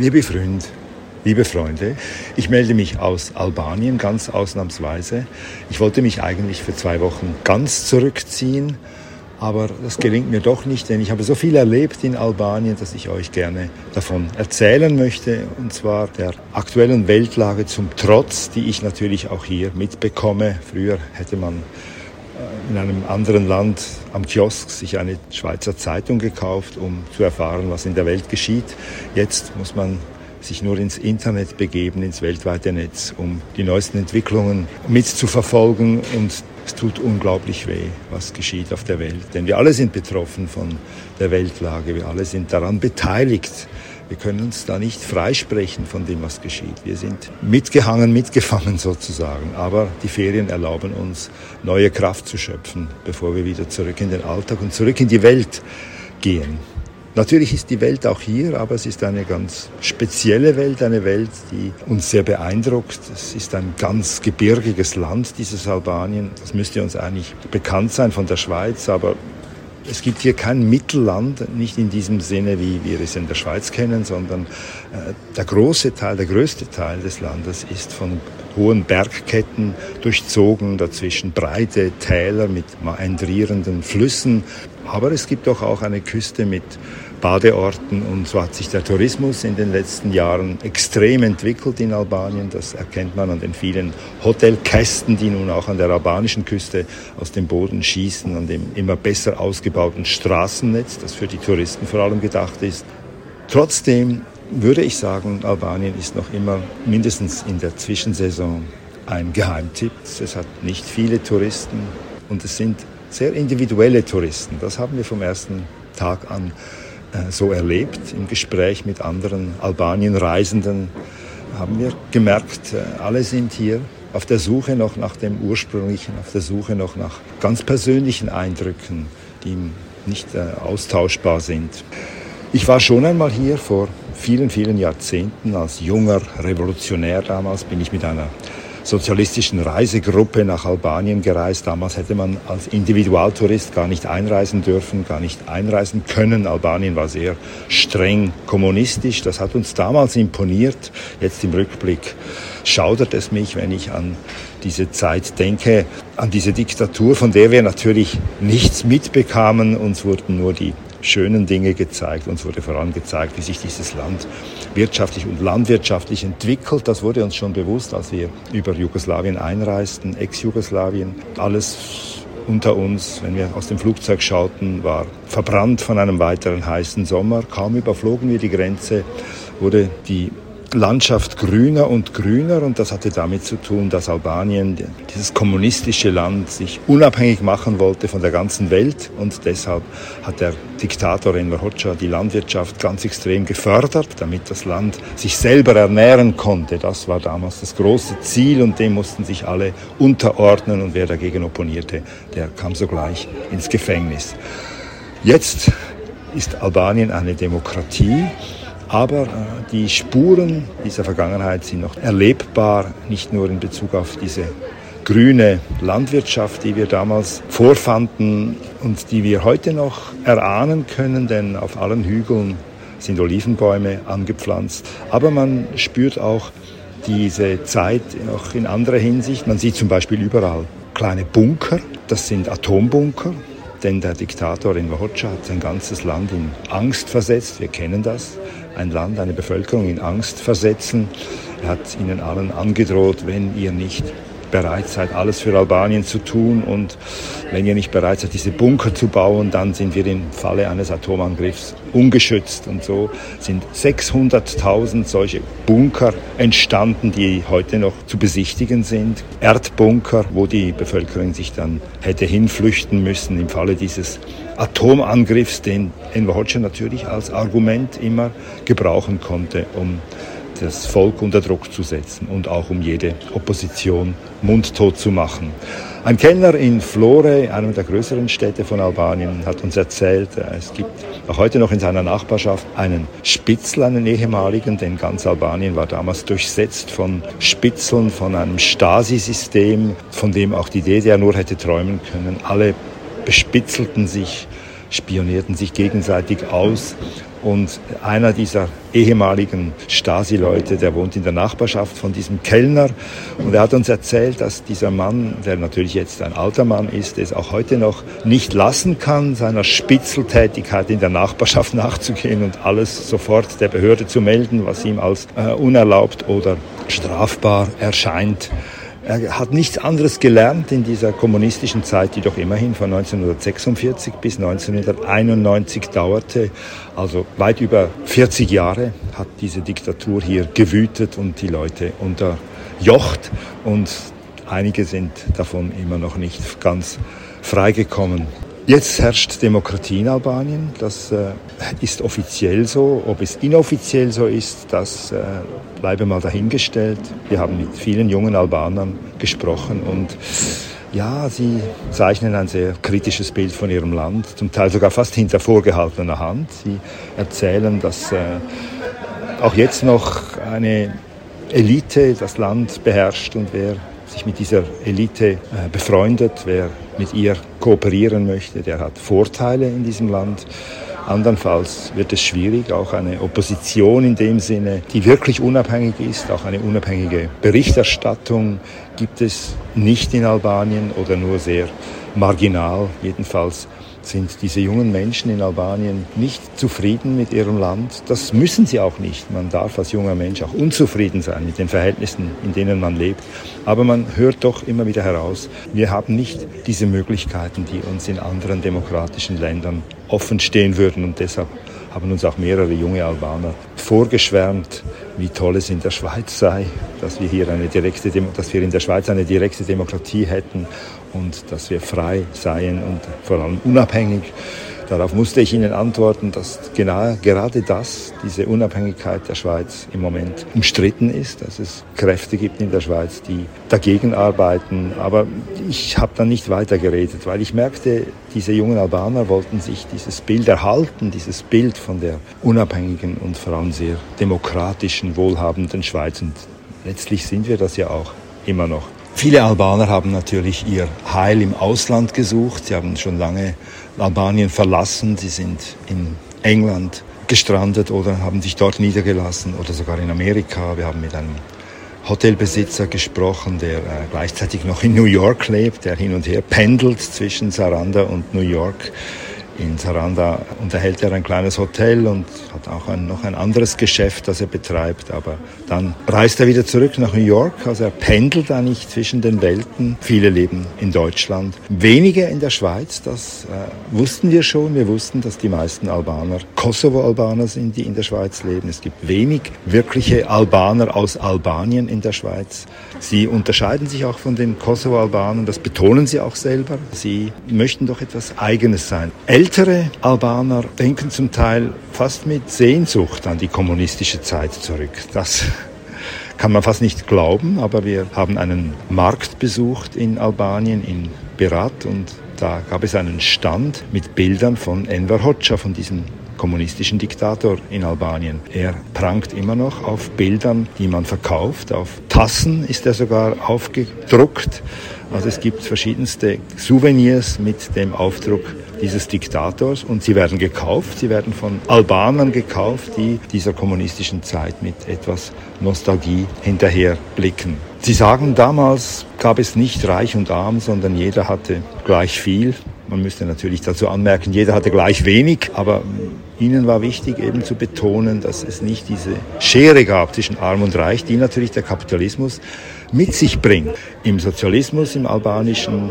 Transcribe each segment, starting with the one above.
Liebe Freunde, liebe Freunde, ich melde mich aus Albanien ganz ausnahmsweise. Ich wollte mich eigentlich für zwei Wochen ganz zurückziehen, aber das gelingt mir doch nicht, denn ich habe so viel erlebt in Albanien, dass ich euch gerne davon erzählen möchte, und zwar der aktuellen Weltlage zum Trotz, die ich natürlich auch hier mitbekomme. Früher hätte man in einem anderen Land am Kiosk sich eine Schweizer Zeitung gekauft, um zu erfahren, was in der Welt geschieht. Jetzt muss man sich nur ins Internet begeben, ins weltweite Netz, um die neuesten Entwicklungen mitzuverfolgen. Und es tut unglaublich weh, was geschieht auf der Welt. Denn wir alle sind betroffen von der Weltlage, wir alle sind daran beteiligt. Wir können uns da nicht freisprechen von dem, was geschieht. Wir sind mitgehangen, mitgefangen sozusagen. Aber die Ferien erlauben uns, neue Kraft zu schöpfen, bevor wir wieder zurück in den Alltag und zurück in die Welt gehen. Natürlich ist die Welt auch hier, aber es ist eine ganz spezielle Welt, eine Welt, die uns sehr beeindruckt. Es ist ein ganz gebirgiges Land, dieses Albanien. Das müsste uns eigentlich bekannt sein von der Schweiz, aber es gibt hier kein Mittelland, nicht in diesem Sinne, wie wir es in der Schweiz kennen, sondern äh, der große Teil, der größte Teil des Landes ist von hohen Bergketten durchzogen, dazwischen breite Täler mit meandrierenden Flüssen. Aber es gibt doch auch eine Küste mit Badeorten und so hat sich der Tourismus in den letzten Jahren extrem entwickelt in Albanien. Das erkennt man an den vielen Hotelkästen, die nun auch an der albanischen Küste aus dem Boden schießen, an dem immer besser ausgebauten Straßennetz, das für die Touristen vor allem gedacht ist. Trotzdem würde ich sagen, Albanien ist noch immer mindestens in der Zwischensaison ein Geheimtipp. Es hat nicht viele Touristen und es sind sehr individuelle Touristen. Das haben wir vom ersten Tag an so erlebt. Im Gespräch mit anderen Albanien-Reisenden haben wir gemerkt, äh, alle sind hier auf der Suche noch nach dem Ursprünglichen, auf der Suche noch nach ganz persönlichen Eindrücken, die nicht äh, austauschbar sind. Ich war schon einmal hier vor vielen, vielen Jahrzehnten als junger Revolutionär damals, bin ich mit einer sozialistischen Reisegruppe nach Albanien gereist. Damals hätte man als Individualtourist gar nicht einreisen dürfen, gar nicht einreisen können. Albanien war sehr streng kommunistisch. Das hat uns damals imponiert. Jetzt im Rückblick schaudert es mich, wenn ich an diese Zeit denke, an diese Diktatur, von der wir natürlich nichts mitbekamen. Uns wurden nur die schönen Dinge gezeigt. Uns wurde vorangezeigt, wie sich dieses Land wirtschaftlich und landwirtschaftlich entwickelt. Das wurde uns schon bewusst, als wir über Jugoslawien einreisten, Ex-Jugoslawien. Alles unter uns, wenn wir aus dem Flugzeug schauten, war verbrannt von einem weiteren heißen Sommer. Kaum überflogen wir die Grenze, wurde die Landschaft grüner und grüner und das hatte damit zu tun, dass Albanien, dieses kommunistische Land, sich unabhängig machen wollte von der ganzen Welt und deshalb hat der Diktator Enver Hoxha die Landwirtschaft ganz extrem gefördert, damit das Land sich selber ernähren konnte. Das war damals das große Ziel und dem mussten sich alle unterordnen und wer dagegen opponierte, der kam sogleich ins Gefängnis. Jetzt ist Albanien eine Demokratie aber äh, die Spuren dieser Vergangenheit sind noch erlebbar, nicht nur in Bezug auf diese grüne Landwirtschaft, die wir damals vorfanden und die wir heute noch erahnen können, denn auf allen Hügeln sind Olivenbäume angepflanzt. Aber man spürt auch diese Zeit auch in anderer Hinsicht. Man sieht zum Beispiel überall kleine Bunker, das sind Atombunker, denn der Diktator in Hoxha hat sein ganzes Land in Angst versetzt. Wir kennen das ein Land, eine Bevölkerung in Angst versetzen. Er hat ihnen allen angedroht, wenn ihr nicht bereit seid, alles für Albanien zu tun und wenn ihr nicht bereit seid, diese Bunker zu bauen, dann sind wir im Falle eines Atomangriffs ungeschützt. Und so sind 600.000 solche Bunker entstanden, die heute noch zu besichtigen sind. Erdbunker, wo die Bevölkerung sich dann hätte hinflüchten müssen im Falle dieses Atomangriffs, den Enver Hoxha natürlich als Argument immer gebrauchen konnte, um das Volk unter Druck zu setzen und auch um jede Opposition mundtot zu machen. Ein Kellner in Flore, einer der größeren Städte von Albanien, hat uns erzählt, äh, es gibt auch heute noch in seiner Nachbarschaft einen Spitzel, einen ehemaligen, denn ganz Albanien war damals durchsetzt von Spitzeln, von einem Stasi-System, von dem auch die DDR nur hätte träumen können. Alle bespitzelten sich spionierten sich gegenseitig aus. Und einer dieser ehemaligen Stasi-Leute, der wohnt in der Nachbarschaft von diesem Kellner. Und er hat uns erzählt, dass dieser Mann, der natürlich jetzt ein alter Mann ist, es auch heute noch nicht lassen kann, seiner Spitzeltätigkeit in der Nachbarschaft nachzugehen und alles sofort der Behörde zu melden, was ihm als äh, unerlaubt oder strafbar erscheint. Er hat nichts anderes gelernt in dieser kommunistischen Zeit, die doch immerhin von 1946 bis 1991 dauerte. Also weit über 40 Jahre hat diese Diktatur hier gewütet und die Leute unterjocht. Und einige sind davon immer noch nicht ganz freigekommen. Jetzt herrscht Demokratie in Albanien. Das äh, ist offiziell so. Ob es inoffiziell so ist, das äh, bleibe mal dahingestellt. Wir haben mit vielen jungen Albanern gesprochen und ja, sie zeichnen ein sehr kritisches Bild von ihrem Land, zum Teil sogar fast hinter vorgehaltener Hand. Sie erzählen, dass äh, auch jetzt noch eine Elite das Land beherrscht und wer sich mit dieser Elite äh, befreundet, wer mit ihr kooperieren möchte, der hat Vorteile in diesem Land. Andernfalls wird es schwierig, auch eine Opposition in dem Sinne, die wirklich unabhängig ist, auch eine unabhängige Berichterstattung gibt es nicht in Albanien oder nur sehr marginal. Jedenfalls sind diese jungen Menschen in Albanien nicht zufrieden mit ihrem Land. Das müssen sie auch nicht. Man darf als junger Mensch auch unzufrieden sein mit den Verhältnissen, in denen man lebt. Aber man hört doch immer wieder heraus, wir haben nicht diese Möglichkeiten, die uns in anderen demokratischen Ländern offen stehen würden. Und deshalb haben uns auch mehrere junge Albaner vorgeschwärmt, wie toll es in der Schweiz sei, dass wir hier eine direkte, dass wir in der Schweiz eine direkte Demokratie hätten und dass wir frei seien und vor allem unabhängig. Darauf musste ich Ihnen antworten, dass genau, gerade das, diese Unabhängigkeit der Schweiz im Moment umstritten ist, dass es Kräfte gibt in der Schweiz, die dagegen arbeiten. Aber ich habe dann nicht weiter geredet, weil ich merkte, diese jungen Albaner wollten sich dieses Bild erhalten, dieses Bild von der unabhängigen und vor allem sehr demokratischen, wohlhabenden Schweiz. Und letztlich sind wir das ja auch immer noch. Viele Albaner haben natürlich ihr Heil im Ausland gesucht. Sie haben schon lange Albanien verlassen. Sie sind in England gestrandet oder haben sich dort niedergelassen oder sogar in Amerika. Wir haben mit einem Hotelbesitzer gesprochen, der äh, gleichzeitig noch in New York lebt, der hin und her pendelt zwischen Saranda und New York in Saranda unterhält er ein kleines Hotel und hat auch ein, noch ein anderes Geschäft, das er betreibt. Aber dann reist er wieder zurück nach New York. Also er pendelt nicht zwischen den Welten. Viele leben in Deutschland, wenige in der Schweiz. Das äh, wussten wir schon. Wir wussten, dass die meisten Albaner Kosovo-Albaner sind, die in der Schweiz leben. Es gibt wenig wirkliche Albaner aus Albanien in der Schweiz. Sie unterscheiden sich auch von den Kosovo-Albanern. Das betonen sie auch selber. Sie möchten doch etwas Eigenes sein. Ältere Albaner denken zum Teil fast mit Sehnsucht an die kommunistische Zeit zurück. Das kann man fast nicht glauben, aber wir haben einen Markt besucht in Albanien, in Berat, und da gab es einen Stand mit Bildern von Enver Hoxha, von diesem kommunistischen Diktator in Albanien. Er prangt immer noch auf Bildern, die man verkauft. Auf Tassen ist er sogar aufgedruckt. Also es gibt verschiedenste Souvenirs mit dem Aufdruck dieses Diktators und sie werden gekauft, sie werden von Albanern gekauft, die dieser kommunistischen Zeit mit etwas Nostalgie hinterher blicken. Sie sagen, damals gab es nicht reich und arm, sondern jeder hatte gleich viel. Man müsste natürlich dazu anmerken, jeder hatte gleich wenig, aber ihnen war wichtig eben zu betonen, dass es nicht diese Schere gab zwischen arm und reich, die natürlich der Kapitalismus mit sich bringt. Im Sozialismus, im albanischen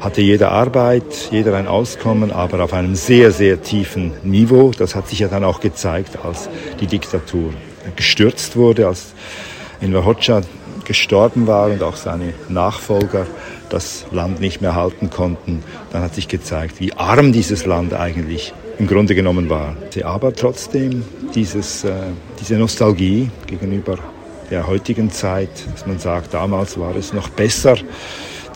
hatte jeder Arbeit, jeder ein Auskommen, aber auf einem sehr, sehr tiefen Niveau. Das hat sich ja dann auch gezeigt, als die Diktatur gestürzt wurde, als Enver Hoxha gestorben war und auch seine Nachfolger das Land nicht mehr halten konnten. Dann hat sich gezeigt, wie arm dieses Land eigentlich im Grunde genommen war. Aber trotzdem dieses, äh, diese Nostalgie gegenüber der heutigen Zeit, dass man sagt, damals war es noch besser,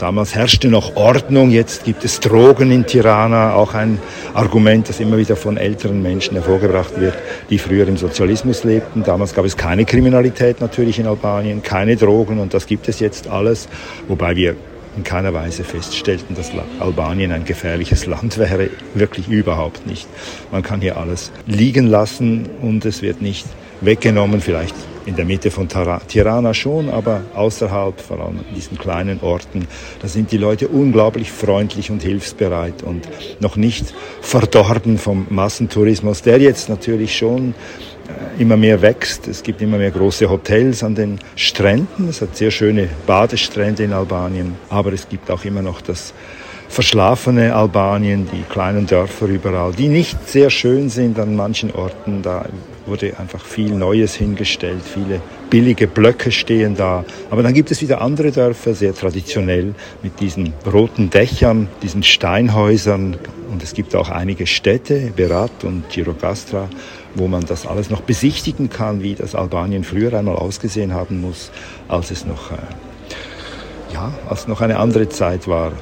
Damals herrschte noch Ordnung, jetzt gibt es Drogen in Tirana, auch ein Argument, das immer wieder von älteren Menschen hervorgebracht wird, die früher im Sozialismus lebten. Damals gab es keine Kriminalität natürlich in Albanien, keine Drogen und das gibt es jetzt alles, wobei wir in keiner Weise feststellten, dass Albanien ein gefährliches Land wäre. Wirklich überhaupt nicht. Man kann hier alles liegen lassen und es wird nicht weggenommen, vielleicht in der Mitte von Tirana schon, aber außerhalb, vor allem in diesen kleinen Orten, da sind die Leute unglaublich freundlich und hilfsbereit und noch nicht verdorben vom Massentourismus, der jetzt natürlich schon immer mehr wächst. Es gibt immer mehr große Hotels an den Stränden. Es hat sehr schöne Badestrände in Albanien, aber es gibt auch immer noch das verschlafene Albanien, die kleinen Dörfer überall, die nicht sehr schön sind an manchen Orten. Da wurde einfach viel Neues hingestellt, viele billige Blöcke stehen da. Aber dann gibt es wieder andere Dörfer, sehr traditionell, mit diesen roten Dächern, diesen Steinhäusern. Und es gibt auch einige Städte, Berat und Girogastra, wo man das alles noch besichtigen kann, wie das Albanien früher einmal ausgesehen haben muss, als es noch, äh, ja, als noch eine andere Zeit war.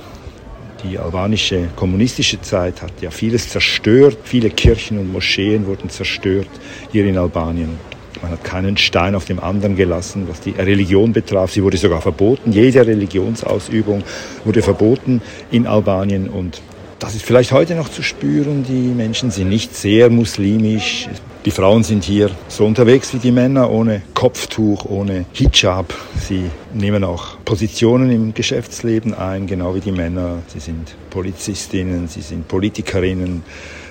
Die albanische kommunistische Zeit hat ja vieles zerstört. Viele Kirchen und Moscheen wurden zerstört hier in Albanien. Man hat keinen Stein auf dem anderen gelassen, was die Religion betraf. Sie wurde sogar verboten. Jede Religionsausübung wurde verboten in Albanien und das ist vielleicht heute noch zu spüren. Die Menschen sind nicht sehr muslimisch. Die Frauen sind hier so unterwegs wie die Männer, ohne Kopftuch, ohne Hijab. Sie nehmen auch Positionen im Geschäftsleben ein, genau wie die Männer. Sie sind Polizistinnen, sie sind Politikerinnen,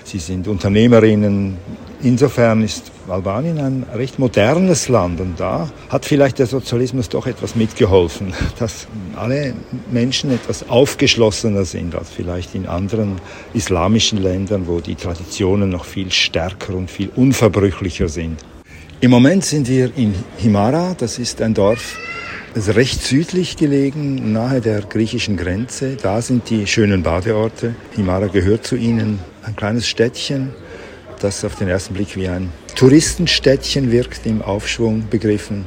sie sind Unternehmerinnen, Insofern ist Albanien ein recht modernes Land und da hat vielleicht der Sozialismus doch etwas mitgeholfen, dass alle Menschen etwas aufgeschlossener sind als vielleicht in anderen islamischen Ländern, wo die Traditionen noch viel stärker und viel unverbrüchlicher sind. Im Moment sind wir in Himara, das ist ein Dorf, ist recht südlich gelegen, nahe der griechischen Grenze. Da sind die schönen Badeorte. Himara gehört zu ihnen, ein kleines Städtchen das auf den ersten Blick wie ein Touristenstädtchen wirkt, im Aufschwung begriffen.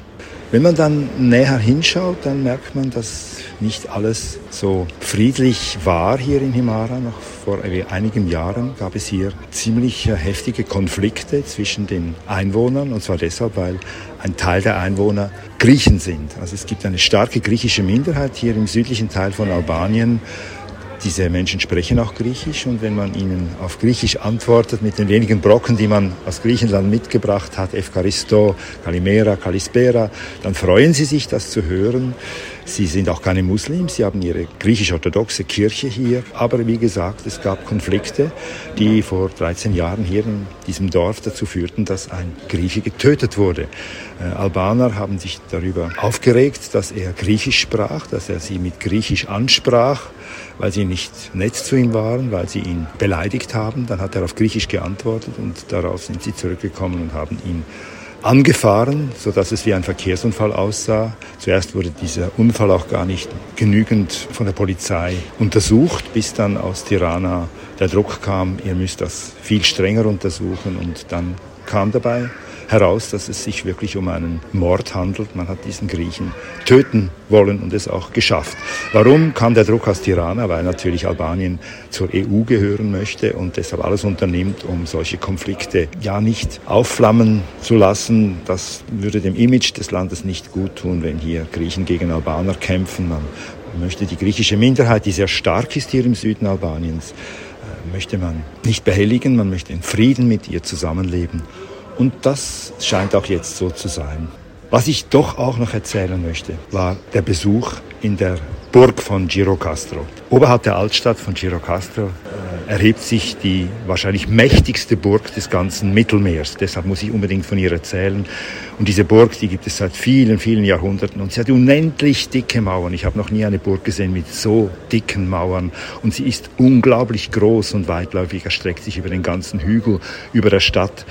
Wenn man dann näher hinschaut, dann merkt man, dass nicht alles so friedlich war hier in Himara. Noch vor einigen Jahren gab es hier ziemlich heftige Konflikte zwischen den Einwohnern, und zwar deshalb, weil ein Teil der Einwohner Griechen sind. Also es gibt eine starke griechische Minderheit hier im südlichen Teil von Albanien. Diese Menschen sprechen auch Griechisch und wenn man ihnen auf Griechisch antwortet mit den wenigen Brocken, die man aus Griechenland mitgebracht hat, Evkaristo, Kalimera, Kalispera, dann freuen sie sich, das zu hören. Sie sind auch keine Muslims, sie haben ihre griechisch-orthodoxe Kirche hier. Aber wie gesagt, es gab Konflikte, die vor 13 Jahren hier in diesem Dorf dazu führten, dass ein Grieche getötet wurde. Äh, Albaner haben sich darüber aufgeregt, dass er Griechisch sprach, dass er sie mit Griechisch ansprach, weil sie nicht nett zu ihm waren, weil sie ihn beleidigt haben. Dann hat er auf Griechisch geantwortet und darauf sind sie zurückgekommen und haben ihn angefahren, so dass es wie ein Verkehrsunfall aussah. Zuerst wurde dieser Unfall auch gar nicht genügend von der Polizei untersucht, bis dann aus Tirana der Druck kam, ihr müsst das viel strenger untersuchen und dann kam dabei heraus, dass es sich wirklich um einen Mord handelt. Man hat diesen Griechen töten wollen und es auch geschafft. Warum kam der Druck aus Tirana? Weil natürlich Albanien zur EU gehören möchte und deshalb alles unternimmt, um solche Konflikte ja nicht aufflammen zu lassen. Das würde dem Image des Landes nicht gut tun, wenn hier Griechen gegen Albaner kämpfen. Man möchte die griechische Minderheit, die sehr stark ist hier im Süden Albaniens, äh, möchte man nicht behelligen, man möchte in Frieden mit ihr zusammenleben. Und das scheint auch jetzt so zu sein. Was ich doch auch noch erzählen möchte, war der Besuch in der Burg von Girocastro. Oberhalb der Altstadt von Girocastro äh, erhebt sich die wahrscheinlich mächtigste Burg des ganzen Mittelmeers. Deshalb muss ich unbedingt von ihr erzählen. Und diese Burg, die gibt es seit vielen, vielen Jahrhunderten und sie hat unendlich dicke Mauern. Ich habe noch nie eine Burg gesehen mit so dicken Mauern. Und sie ist unglaublich groß und weitläufig, erstreckt sich über den ganzen Hügel, über der Stadt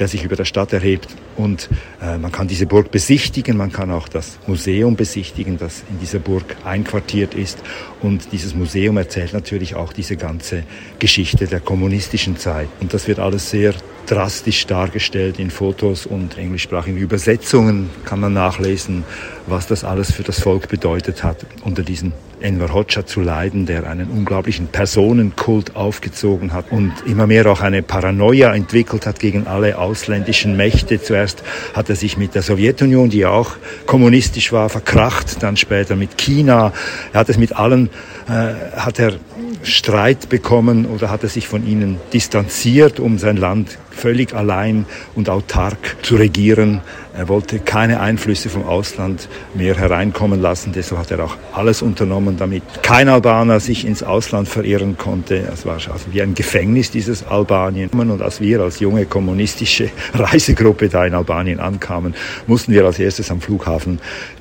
der sich über der Stadt erhebt. Und äh, man kann diese Burg besichtigen, man kann auch das Museum besichtigen, das in dieser Burg einquartiert ist. Und dieses Museum erzählt natürlich auch diese ganze Geschichte der kommunistischen Zeit. Und das wird alles sehr drastisch dargestellt in Fotos und englischsprachigen Übersetzungen kann man nachlesen, was das alles für das Volk bedeutet hat unter diesen Enver Hoxha zu leiden, der einen unglaublichen Personenkult aufgezogen hat und immer mehr auch eine Paranoia entwickelt hat gegen alle ausländischen Mächte. Zuerst hat er sich mit der Sowjetunion, die auch kommunistisch war, verkracht, dann später mit China. Er hat es mit allen, äh, hat er Streit bekommen oder hat er sich von ihnen distanziert, um sein Land völlig allein und autark zu regieren. Er wollte keine Einflüsse vom Ausland mehr hereinkommen lassen. Deshalb hat er auch alles unternommen, damit kein Albaner sich ins Ausland verirren konnte. Es war also wie ein Gefängnis, dieses Albanien. Und als wir als junge kommunistische Reisegruppe da in Albanien ankamen, mussten wir als erstes am Flughafen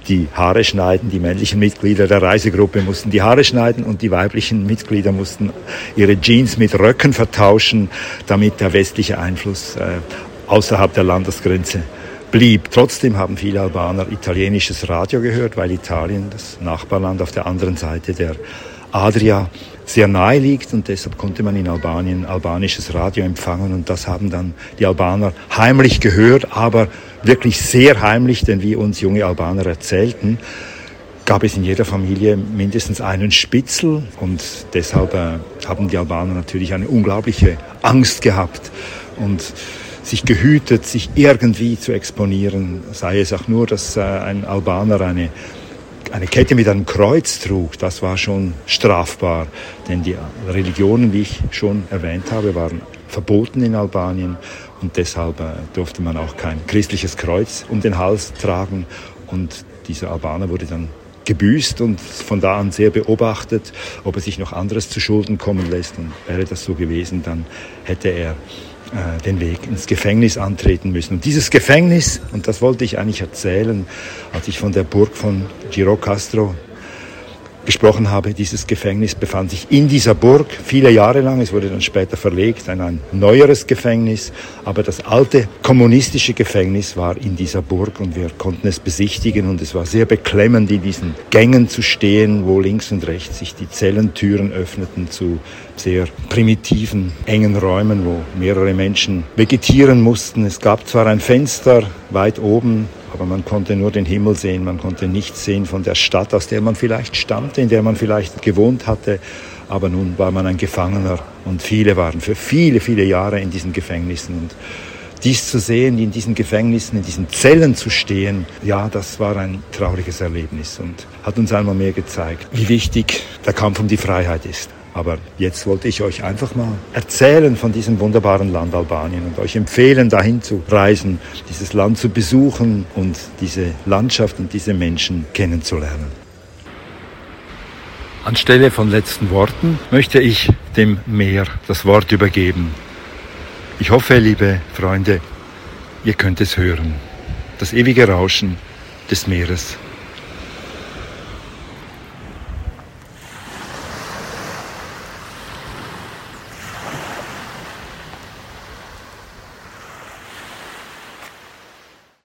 die Haare schneiden. Die männlichen Mitglieder der Reisegruppe mussten die Haare schneiden und die weiblichen Mitglieder mussten ihre Jeans mit Röcken vertauschen, damit der westliche Einfluss äh, außerhalb der Landesgrenze blieb. Trotzdem haben viele Albaner italienisches Radio gehört, weil Italien, das Nachbarland auf der anderen Seite der Adria, sehr nahe liegt und deshalb konnte man in Albanien albanisches Radio empfangen und das haben dann die Albaner heimlich gehört, aber wirklich sehr heimlich, denn wie uns junge Albaner erzählten, gab es in jeder Familie mindestens einen Spitzel und deshalb äh, haben die Albaner natürlich eine unglaubliche Angst gehabt und sich gehütet, sich irgendwie zu exponieren, sei es auch nur, dass äh, ein Albaner eine, eine Kette mit einem Kreuz trug, das war schon strafbar, denn die Religionen, wie ich schon erwähnt habe, waren verboten in Albanien. Und deshalb äh, durfte man auch kein christliches Kreuz um den Hals tragen. Und dieser Albaner wurde dann gebüßt und von da an sehr beobachtet, ob er sich noch anderes zu Schulden kommen lässt. Und wäre das so gewesen, dann hätte er äh, den Weg ins Gefängnis antreten müssen. Und dieses Gefängnis, und das wollte ich eigentlich erzählen, als ich von der Burg von Giro Castro gesprochen habe, dieses Gefängnis befand sich in dieser Burg viele Jahre lang. Es wurde dann später verlegt in ein neueres Gefängnis. Aber das alte kommunistische Gefängnis war in dieser Burg und wir konnten es besichtigen und es war sehr beklemmend, in diesen Gängen zu stehen, wo links und rechts sich die Zellentüren öffneten zu sehr primitiven, engen Räumen, wo mehrere Menschen vegetieren mussten. Es gab zwar ein Fenster weit oben, aber man konnte nur den Himmel sehen, man konnte nichts sehen von der Stadt, aus der man vielleicht stammte, in der man vielleicht gewohnt hatte. Aber nun war man ein Gefangener und viele waren für viele, viele Jahre in diesen Gefängnissen. Und dies zu sehen, in diesen Gefängnissen, in diesen Zellen zu stehen, ja, das war ein trauriges Erlebnis und hat uns einmal mehr gezeigt, wie wichtig der Kampf um die Freiheit ist. Aber jetzt wollte ich euch einfach mal erzählen von diesem wunderbaren Land Albanien und euch empfehlen, dahin zu reisen, dieses Land zu besuchen und diese Landschaft und diese Menschen kennenzulernen. Anstelle von letzten Worten möchte ich dem Meer das Wort übergeben. Ich hoffe, liebe Freunde, ihr könnt es hören. Das ewige Rauschen des Meeres.